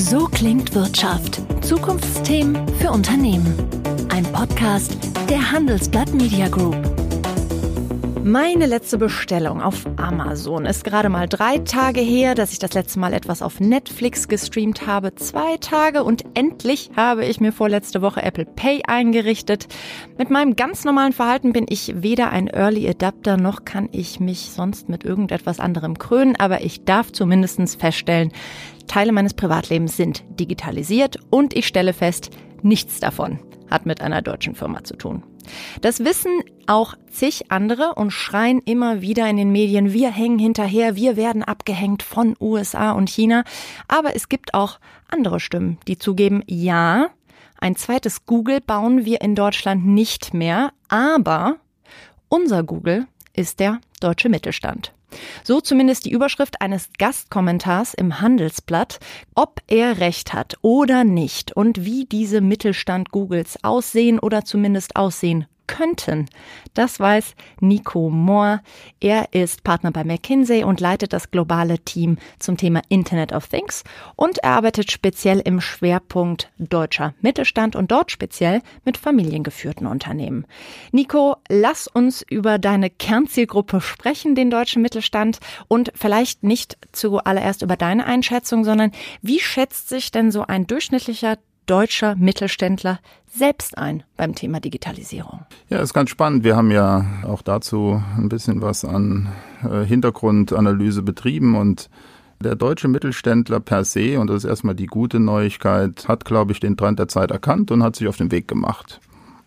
So klingt Wirtschaft. Zukunftsthemen für Unternehmen. Ein Podcast der Handelsblatt Media Group. Meine letzte Bestellung auf Amazon ist gerade mal drei Tage her, dass ich das letzte Mal etwas auf Netflix gestreamt habe. Zwei Tage und endlich habe ich mir vorletzte Woche Apple Pay eingerichtet. Mit meinem ganz normalen Verhalten bin ich weder ein Early Adapter noch kann ich mich sonst mit irgendetwas anderem krönen, aber ich darf zumindest feststellen, Teile meines Privatlebens sind digitalisiert und ich stelle fest, nichts davon hat mit einer deutschen Firma zu tun. Das wissen auch zig andere und schreien immer wieder in den Medien, wir hängen hinterher, wir werden abgehängt von USA und China. Aber es gibt auch andere Stimmen, die zugeben, ja, ein zweites Google bauen wir in Deutschland nicht mehr, aber unser Google ist der deutsche Mittelstand. So zumindest die Überschrift eines Gastkommentars im Handelsblatt, ob er recht hat oder nicht und wie diese Mittelstand Googles aussehen oder zumindest aussehen könnten. Das weiß Nico Mohr. Er ist Partner bei McKinsey und leitet das globale Team zum Thema Internet of Things und er arbeitet speziell im Schwerpunkt deutscher Mittelstand und dort speziell mit familiengeführten Unternehmen. Nico, lass uns über deine Kernzielgruppe sprechen, den deutschen Mittelstand und vielleicht nicht zuallererst über deine Einschätzung, sondern wie schätzt sich denn so ein durchschnittlicher deutscher Mittelständler selbst ein beim Thema Digitalisierung? Ja, ist ganz spannend. Wir haben ja auch dazu ein bisschen was an äh, Hintergrundanalyse betrieben und der deutsche Mittelständler per se, und das ist erstmal die gute Neuigkeit, hat, glaube ich, den Trend der Zeit erkannt und hat sich auf den Weg gemacht.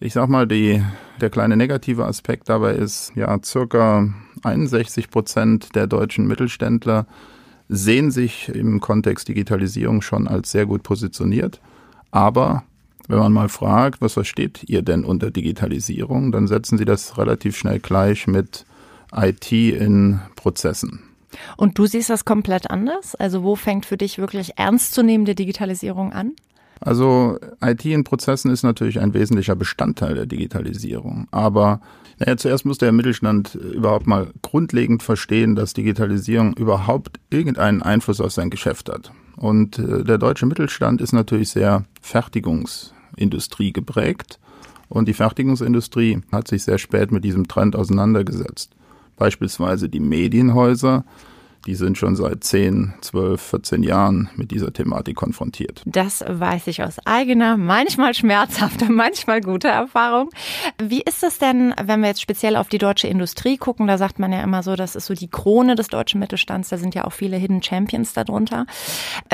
Ich sag mal, die, der kleine negative Aspekt dabei ist, ja, circa 61 Prozent der deutschen Mittelständler sehen sich im Kontext Digitalisierung schon als sehr gut positioniert. Aber wenn man mal fragt, was versteht ihr denn unter Digitalisierung, dann setzen sie das relativ schnell gleich mit IT in Prozessen. Und du siehst das komplett anders? Also wo fängt für dich wirklich ernstzunehmende Digitalisierung an? Also IT in Prozessen ist natürlich ein wesentlicher Bestandteil der Digitalisierung. Aber naja, zuerst muss der Mittelstand überhaupt mal grundlegend verstehen, dass Digitalisierung überhaupt irgendeinen Einfluss auf sein Geschäft hat. Und äh, der deutsche Mittelstand ist natürlich sehr Fertigungsindustrie geprägt. Und die Fertigungsindustrie hat sich sehr spät mit diesem Trend auseinandergesetzt. Beispielsweise die Medienhäuser die sind schon seit 10, 12, 14 Jahren mit dieser Thematik konfrontiert. Das weiß ich aus eigener, manchmal schmerzhafter, manchmal guter Erfahrung. Wie ist es denn, wenn wir jetzt speziell auf die deutsche Industrie gucken? Da sagt man ja immer so, das ist so die Krone des deutschen Mittelstands. Da sind ja auch viele Hidden Champions darunter.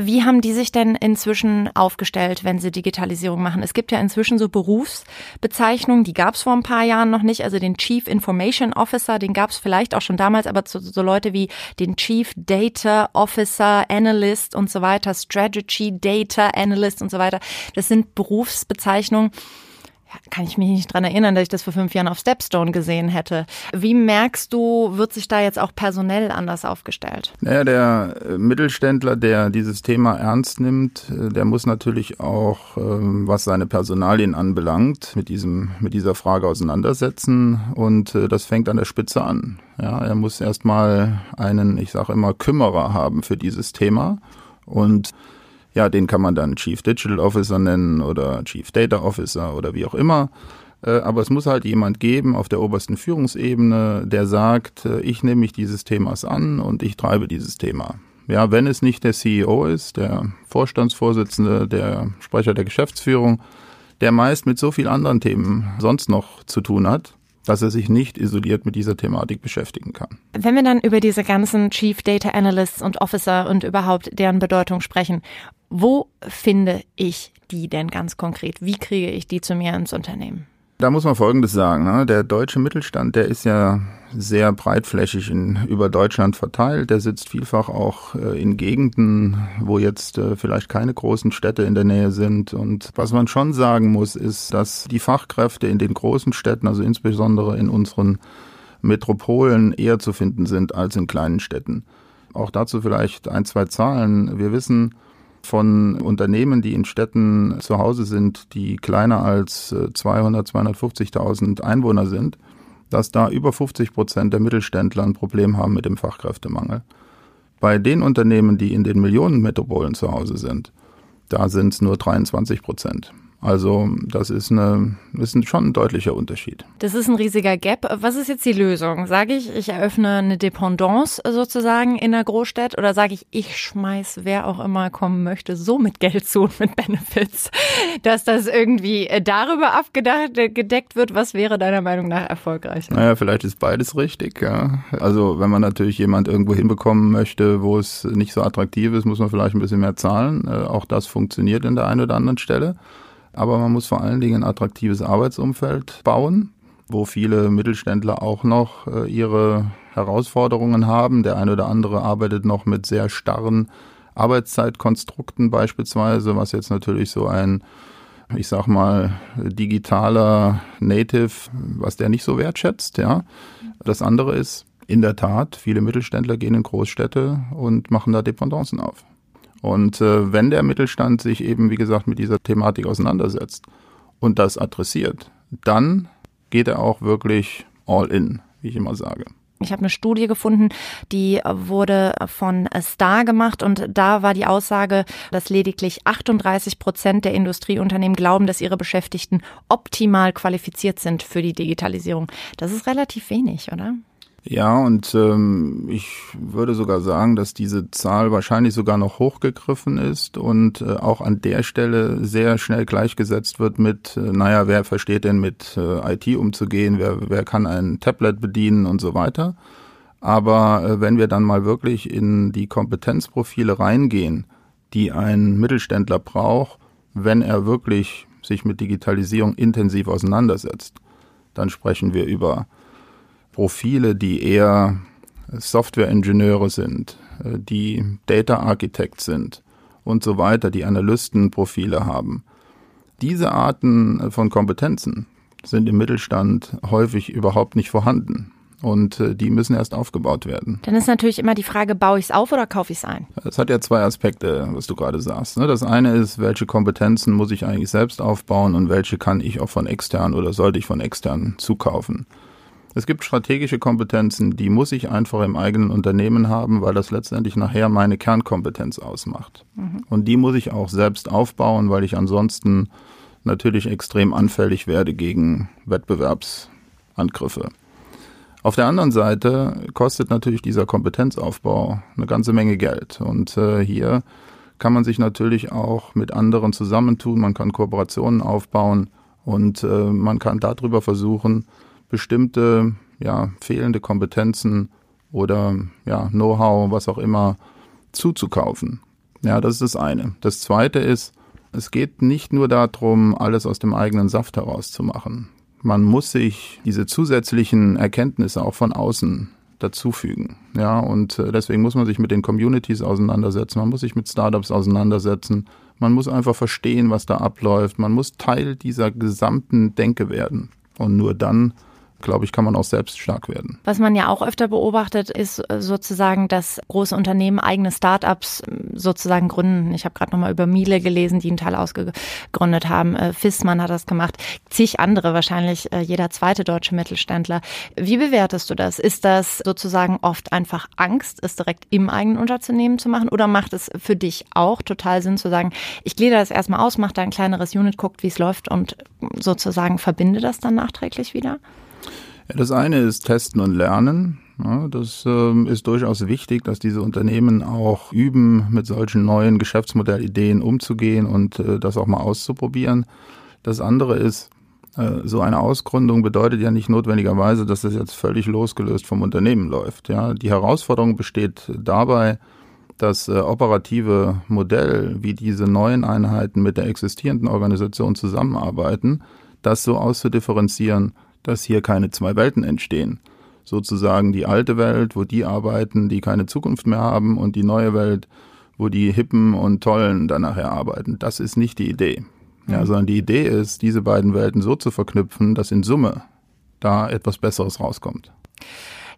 Wie haben die sich denn inzwischen aufgestellt, wenn sie Digitalisierung machen? Es gibt ja inzwischen so Berufsbezeichnungen, die gab es vor ein paar Jahren noch nicht. Also den Chief Information Officer, den gab es vielleicht auch schon damals, aber so, so Leute wie den Chief Chief Data Officer, Analyst und so weiter, Strategy Data Analyst und so weiter. Das sind Berufsbezeichnungen, kann ich mich nicht dran erinnern, dass ich das vor fünf Jahren auf Stepstone gesehen hätte. Wie merkst du, wird sich da jetzt auch personell anders aufgestellt? Naja, der äh, Mittelständler, der dieses Thema ernst nimmt, äh, der muss natürlich auch, ähm, was seine Personalien anbelangt, mit diesem, mit dieser Frage auseinandersetzen. Und äh, das fängt an der Spitze an. Ja, er muss erstmal einen, ich sage immer, Kümmerer haben für dieses Thema. Und ja, den kann man dann Chief Digital Officer nennen oder Chief Data Officer oder wie auch immer. Äh, aber es muss halt jemand geben auf der obersten Führungsebene, der sagt, äh, ich nehme mich dieses Themas an und ich treibe dieses Thema. Ja, wenn es nicht der CEO ist, der Vorstandsvorsitzende, der Sprecher der Geschäftsführung, der meist mit so vielen anderen Themen sonst noch zu tun hat, dass er sich nicht isoliert mit dieser Thematik beschäftigen kann. Wenn wir dann über diese ganzen Chief Data Analysts und Officer und überhaupt deren Bedeutung sprechen, wo finde ich die denn ganz konkret? Wie kriege ich die zu mir ins Unternehmen? Da muss man Folgendes sagen. Ne? Der deutsche Mittelstand, der ist ja sehr breitflächig in, über Deutschland verteilt. Der sitzt vielfach auch äh, in Gegenden, wo jetzt äh, vielleicht keine großen Städte in der Nähe sind. Und was man schon sagen muss, ist, dass die Fachkräfte in den großen Städten, also insbesondere in unseren Metropolen, eher zu finden sind als in kleinen Städten. Auch dazu vielleicht ein, zwei Zahlen. Wir wissen, von Unternehmen, die in Städten zu Hause sind, die kleiner als 200, äh, 250.000 Einwohner sind, dass da über 50 Prozent der Mittelständler ein Problem haben mit dem Fachkräftemangel. Bei den Unternehmen, die in den Millionenmetropolen zu Hause sind, Da sind es nur 23 Prozent. Also das ist, eine, ist ein, schon ein deutlicher Unterschied. Das ist ein riesiger Gap. Was ist jetzt die Lösung? Sage ich, ich eröffne eine Dependance sozusagen in der Großstadt oder sage ich, ich schmeiß, wer auch immer kommen möchte, so mit Geld zu und mit Benefits, dass das irgendwie darüber abgedacht, gedeckt wird? Was wäre deiner Meinung nach erfolgreich? Naja, vielleicht ist beides richtig. Ja. Also wenn man natürlich jemand irgendwo hinbekommen möchte, wo es nicht so attraktiv ist, muss man vielleicht ein bisschen mehr zahlen. Äh, auch das funktioniert in der einen oder anderen Stelle. Aber man muss vor allen Dingen ein attraktives Arbeitsumfeld bauen, wo viele Mittelständler auch noch äh, ihre Herausforderungen haben. Der eine oder andere arbeitet noch mit sehr starren Arbeitszeitkonstrukten beispielsweise, was jetzt natürlich so ein, ich sag mal, digitaler Native, was der nicht so wertschätzt, ja. Das andere ist, in der Tat, viele Mittelständler gehen in Großstädte und machen da Dependancen auf. Und äh, wenn der Mittelstand sich eben, wie gesagt, mit dieser Thematik auseinandersetzt und das adressiert, dann geht er auch wirklich all in, wie ich immer sage. Ich habe eine Studie gefunden, die wurde von Star gemacht und da war die Aussage, dass lediglich 38 Prozent der Industrieunternehmen glauben, dass ihre Beschäftigten optimal qualifiziert sind für die Digitalisierung. Das ist relativ wenig, oder? Ja, und ähm, ich würde sogar sagen, dass diese Zahl wahrscheinlich sogar noch hochgegriffen ist und äh, auch an der Stelle sehr schnell gleichgesetzt wird mit, äh, naja, wer versteht denn mit äh, IT umzugehen, wer, wer kann ein Tablet bedienen und so weiter. Aber äh, wenn wir dann mal wirklich in die Kompetenzprofile reingehen, die ein Mittelständler braucht, wenn er wirklich sich mit Digitalisierung intensiv auseinandersetzt, dann sprechen wir über Profile, die eher Software-Ingenieure sind, äh, die Data Architect sind und so weiter, die Analystenprofile haben. Diese Arten von Kompetenzen sind im Mittelstand häufig überhaupt nicht vorhanden. Und äh, die müssen erst aufgebaut werden. Dann ist natürlich immer die Frage, baue ich es auf oder kaufe ich es ein? Das hat ja zwei Aspekte, was du gerade sagst. Ne? Das eine ist, welche Kompetenzen muss ich eigentlich selbst aufbauen und welche kann ich auch von extern oder sollte ich von extern zukaufen. Es gibt strategische Kompetenzen, die muss ich einfach im eigenen Unternehmen haben, weil das letztendlich nachher meine Kernkompetenz ausmacht. Mhm. Und die muss ich auch selbst aufbauen, weil ich ansonsten natürlich extrem anfällig werde gegen Wettbewerbsangriffe. Auf der anderen Seite kostet natürlich dieser Kompetenzaufbau eine ganze Menge Geld. Und äh, hier kann man sich natürlich auch mit anderen zusammentun, man kann Kooperationen aufbauen und äh, man kann darüber versuchen, bestimmte ja, fehlende Kompetenzen oder ja, Know-how, was auch immer, zuzukaufen. Ja, das ist das eine. Das zweite ist, es geht nicht nur darum, alles aus dem eigenen Saft herauszumachen. Man muss sich diese zusätzlichen Erkenntnisse auch von außen dazufügen. Ja, und äh, deswegen muss man sich mit den Communities auseinandersetzen. Man muss sich mit Startups auseinandersetzen. Man muss einfach verstehen, was da abläuft. Man muss Teil dieser gesamten Denke werden. Und nur dann glaube ich, kann man auch selbst stark werden. Was man ja auch öfter beobachtet, ist sozusagen, dass große Unternehmen eigene Startups ähm, sozusagen gründen. Ich habe gerade nochmal über Miele gelesen, die einen Teil ausgegründet haben. Äh, Fissmann hat das gemacht. Zig andere, wahrscheinlich äh, jeder zweite deutsche Mittelständler. Wie bewertest du das? Ist das sozusagen oft einfach Angst, es direkt im eigenen Unternehmen zu machen? Oder macht es für dich auch total Sinn zu sagen, ich glieder das erstmal aus, mache da ein kleineres Unit, guckt, wie es läuft und sozusagen verbinde das dann nachträglich wieder? Ja, das eine ist Testen und Lernen. Ja, das äh, ist durchaus wichtig, dass diese Unternehmen auch üben, mit solchen neuen Geschäftsmodellideen umzugehen und äh, das auch mal auszuprobieren. Das andere ist, äh, so eine Ausgründung bedeutet ja nicht notwendigerweise, dass das jetzt völlig losgelöst vom Unternehmen läuft. Ja, die Herausforderung besteht dabei, das äh, operative Modell, wie diese neuen Einheiten mit der existierenden Organisation zusammenarbeiten, das so auszudifferenzieren, dass hier keine zwei Welten entstehen. Sozusagen die alte Welt, wo die arbeiten, die keine Zukunft mehr haben, und die neue Welt, wo die Hippen und Tollen dann nachher arbeiten. Das ist nicht die Idee. Ja, mhm. sondern die Idee ist, diese beiden Welten so zu verknüpfen, dass in Summe da etwas Besseres rauskommt.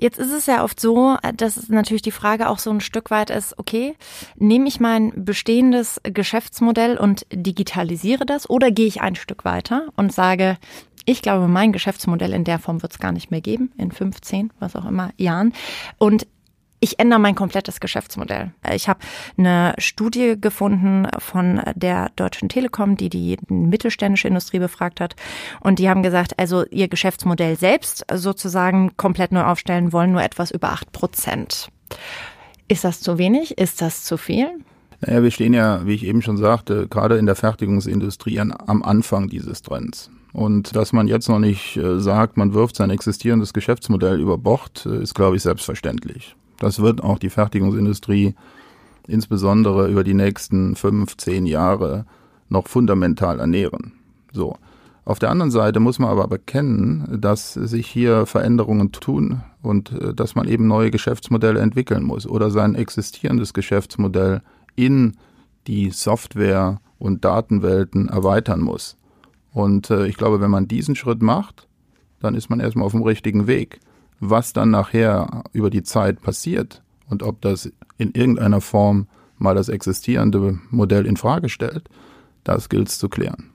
Jetzt ist es ja oft so, dass natürlich die Frage auch so ein Stück weit ist, okay, nehme ich mein bestehendes Geschäftsmodell und digitalisiere das oder gehe ich ein Stück weiter und sage, ich glaube, mein Geschäftsmodell in der Form wird es gar nicht mehr geben, in 15, was auch immer, Jahren. Und ich ändere mein komplettes Geschäftsmodell. Ich habe eine Studie gefunden von der Deutschen Telekom, die die mittelständische Industrie befragt hat. Und die haben gesagt, also ihr Geschäftsmodell selbst sozusagen komplett neu aufstellen wollen, nur etwas über acht Prozent. Ist das zu wenig? Ist das zu viel? Naja, wir stehen ja, wie ich eben schon sagte, gerade in der Fertigungsindustrie an, am Anfang dieses Trends. Und dass man jetzt noch nicht äh, sagt, man wirft sein existierendes Geschäftsmodell über Bord, äh, ist, glaube ich, selbstverständlich. Das wird auch die Fertigungsindustrie insbesondere über die nächsten fünf, zehn Jahre noch fundamental ernähren. So. Auf der anderen Seite muss man aber bekennen, dass sich hier Veränderungen tun und äh, dass man eben neue Geschäftsmodelle entwickeln muss oder sein existierendes Geschäftsmodell in die Software- und Datenwelten erweitern muss. Und äh, ich glaube, wenn man diesen Schritt macht, dann ist man erstmal auf dem richtigen Weg. Was dann nachher über die Zeit passiert und ob das in irgendeiner Form mal das existierende Modell in Frage stellt, das gilt es zu klären.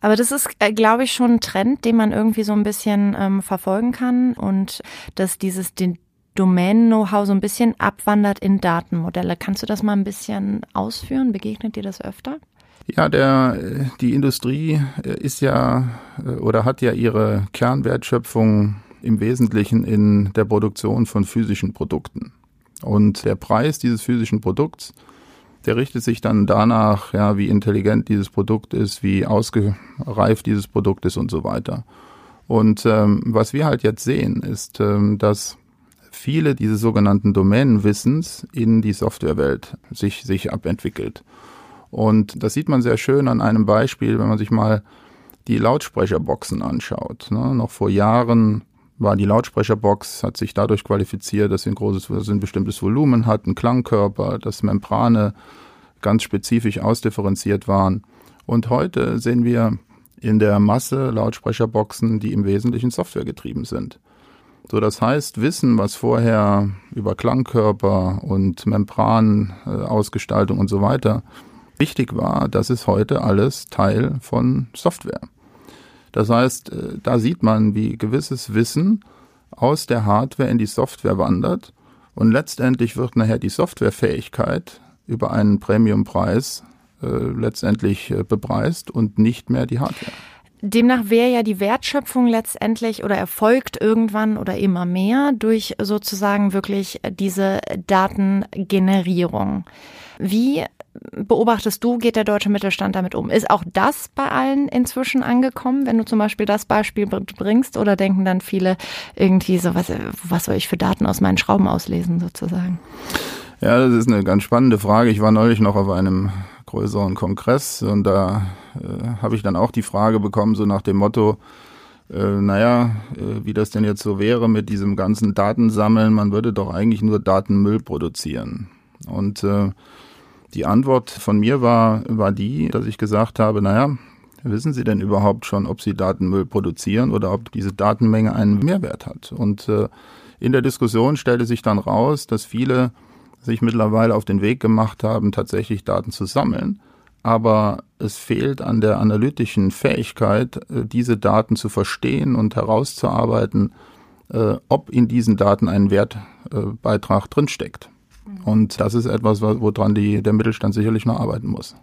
Aber das ist, äh, glaube ich, schon ein Trend, den man irgendwie so ein bisschen ähm, verfolgen kann und dass dieses den Domain-Know-how so ein bisschen abwandert in Datenmodelle. Kannst du das mal ein bisschen ausführen? Begegnet dir das öfter? Ja, der, die Industrie äh, ist ja äh, oder hat ja ihre Kernwertschöpfung im Wesentlichen in der Produktion von physischen Produkten. Und der Preis dieses physischen Produkts, der richtet sich dann danach, ja, wie intelligent dieses Produkt ist, wie ausgereift dieses Produkt ist und so weiter. Und ähm, was wir halt jetzt sehen, ist, ähm, dass viele dieses sogenannten Domänenwissens in die Softwarewelt sich, sich abentwickelt. Und das sieht man sehr schön an einem Beispiel, wenn man sich mal die Lautsprecherboxen anschaut. Ne? Noch vor Jahren war die Lautsprecherbox, hat sich dadurch qualifiziert, dass sie ein großes, dass ein bestimmtes Volumen hat, einen Klangkörper, dass Membrane ganz spezifisch ausdifferenziert waren. Und heute sehen wir in der Masse Lautsprecherboxen, die im Wesentlichen Software getrieben sind. So, das heißt, Wissen, was vorher über Klangkörper und Membranausgestaltung und so weiter wichtig war, das ist heute alles Teil von Software. Das heißt, äh, da sieht man, wie gewisses Wissen aus der Hardware in die Software wandert und letztendlich wird nachher die Softwarefähigkeit über einen Premiumpreis äh, letztendlich äh, bepreist und nicht mehr die Hardware. Demnach wäre ja die Wertschöpfung letztendlich oder erfolgt irgendwann oder immer mehr durch sozusagen wirklich diese Datengenerierung. Wie beobachtest du, geht der deutsche Mittelstand damit um? Ist auch das bei allen inzwischen angekommen, wenn du zum Beispiel das Beispiel bringst? Oder denken dann viele irgendwie so, was, was soll ich für Daten aus meinen Schrauben auslesen sozusagen? Ja, das ist eine ganz spannende Frage. Ich war neulich noch auf einem größeren Kongress und da äh, habe ich dann auch die Frage bekommen, so nach dem Motto, äh, naja, äh, wie das denn jetzt so wäre mit diesem ganzen Datensammeln, man würde doch eigentlich nur Datenmüll produzieren. Und äh, die Antwort von mir war, war die, dass ich gesagt habe, naja, wissen Sie denn überhaupt schon, ob Sie Datenmüll produzieren oder ob diese Datenmenge einen Mehrwert hat? Und äh, in der Diskussion stellte sich dann raus, dass viele sich mittlerweile auf den Weg gemacht haben, tatsächlich Daten zu sammeln. Aber es fehlt an der analytischen Fähigkeit, äh, diese Daten zu verstehen und herauszuarbeiten, äh, ob in diesen Daten ein Wertbeitrag drinsteckt. Und das ist etwas, woran die, der Mittelstand sicherlich noch arbeiten muss.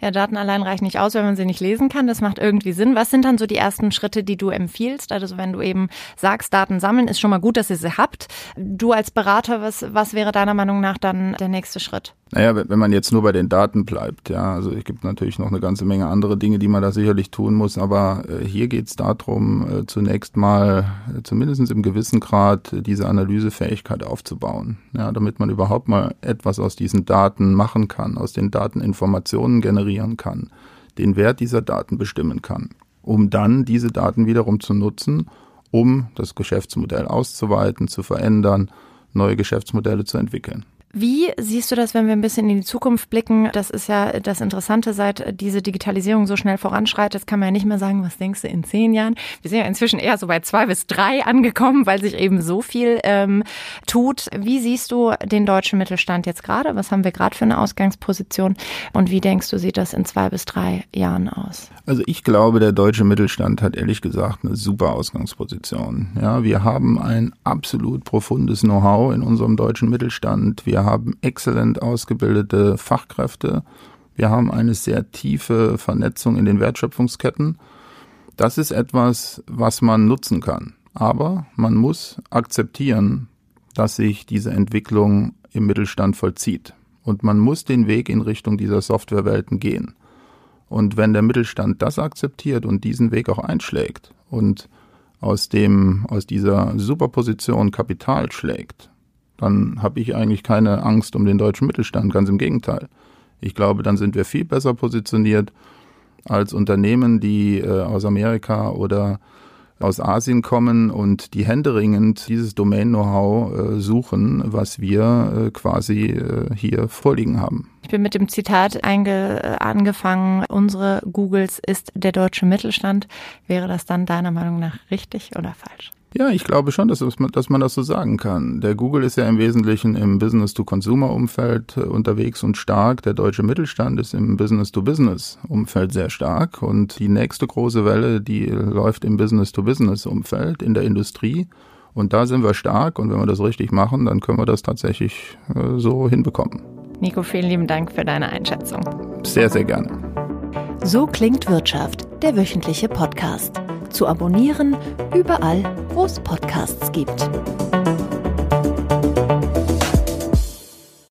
Ja, Daten allein reichen nicht aus, wenn man sie nicht lesen kann. Das macht irgendwie Sinn. Was sind dann so die ersten Schritte, die du empfiehlst? Also wenn du eben sagst, Daten sammeln, ist schon mal gut, dass ihr sie habt. Du als Berater, was, was wäre deiner Meinung nach dann der nächste Schritt? Naja, wenn man jetzt nur bei den Daten bleibt, ja, also es gibt natürlich noch eine ganze Menge andere Dinge, die man da sicherlich tun muss, aber äh, hier geht es darum, äh, zunächst mal äh, zumindest im gewissen Grad diese Analysefähigkeit aufzubauen, ja, damit man überhaupt mal etwas aus diesen Daten machen kann, aus den Daten Informationen generieren kann, den Wert dieser Daten bestimmen kann, um dann diese Daten wiederum zu nutzen, um das Geschäftsmodell auszuweiten, zu verändern, neue Geschäftsmodelle zu entwickeln. Wie siehst du das, wenn wir ein bisschen in die Zukunft blicken? Das ist ja das Interessante, seit diese Digitalisierung so schnell voranschreitet, kann man ja nicht mehr sagen, was denkst du in zehn Jahren? Wir sind ja inzwischen eher so bei zwei bis drei angekommen, weil sich eben so viel ähm, tut. Wie siehst du den deutschen Mittelstand jetzt gerade? Was haben wir gerade für eine Ausgangsposition? Und wie denkst du, sieht das in zwei bis drei Jahren aus? Also ich glaube, der deutsche Mittelstand hat ehrlich gesagt eine super Ausgangsposition. Ja, wir haben ein absolut profundes Know-how in unserem deutschen Mittelstand. Wir haben exzellent ausgebildete Fachkräfte. Wir haben eine sehr tiefe Vernetzung in den Wertschöpfungsketten. Das ist etwas, was man nutzen kann. Aber man muss akzeptieren, dass sich diese Entwicklung im Mittelstand vollzieht. Und man muss den Weg in Richtung dieser Softwarewelten gehen. Und wenn der Mittelstand das akzeptiert und diesen Weg auch einschlägt und aus dem, aus dieser Superposition Kapital schlägt, dann habe ich eigentlich keine Angst um den deutschen Mittelstand, ganz im Gegenteil. Ich glaube, dann sind wir viel besser positioniert als Unternehmen, die äh, aus Amerika oder aus Asien kommen und die händeringend dieses Domain-Know-how äh, suchen, was wir äh, quasi äh, hier vorliegen haben. Ich bin mit dem Zitat einge äh, angefangen, unsere Googles ist der deutsche Mittelstand. Wäre das dann deiner Meinung nach richtig oder falsch? Ja, ich glaube schon, dass, man, dass man das so sagen kann. Der Google ist ja im Wesentlichen im Business-to-Consumer-Umfeld äh, unterwegs und stark. Der deutsche Mittelstand ist im Business-to-Business-Umfeld sehr stark. Und die nächste große Welle, die läuft im Business-to-Business-Umfeld, in der Industrie. Und da sind wir stark. Und wenn wir das richtig machen, dann können wir das tatsächlich äh, so hinbekommen. Nico, vielen lieben Dank für deine Einschätzung. Sehr, sehr gerne. So klingt Wirtschaft, der wöchentliche Podcast. Zu abonnieren überall, wo es Podcasts gibt.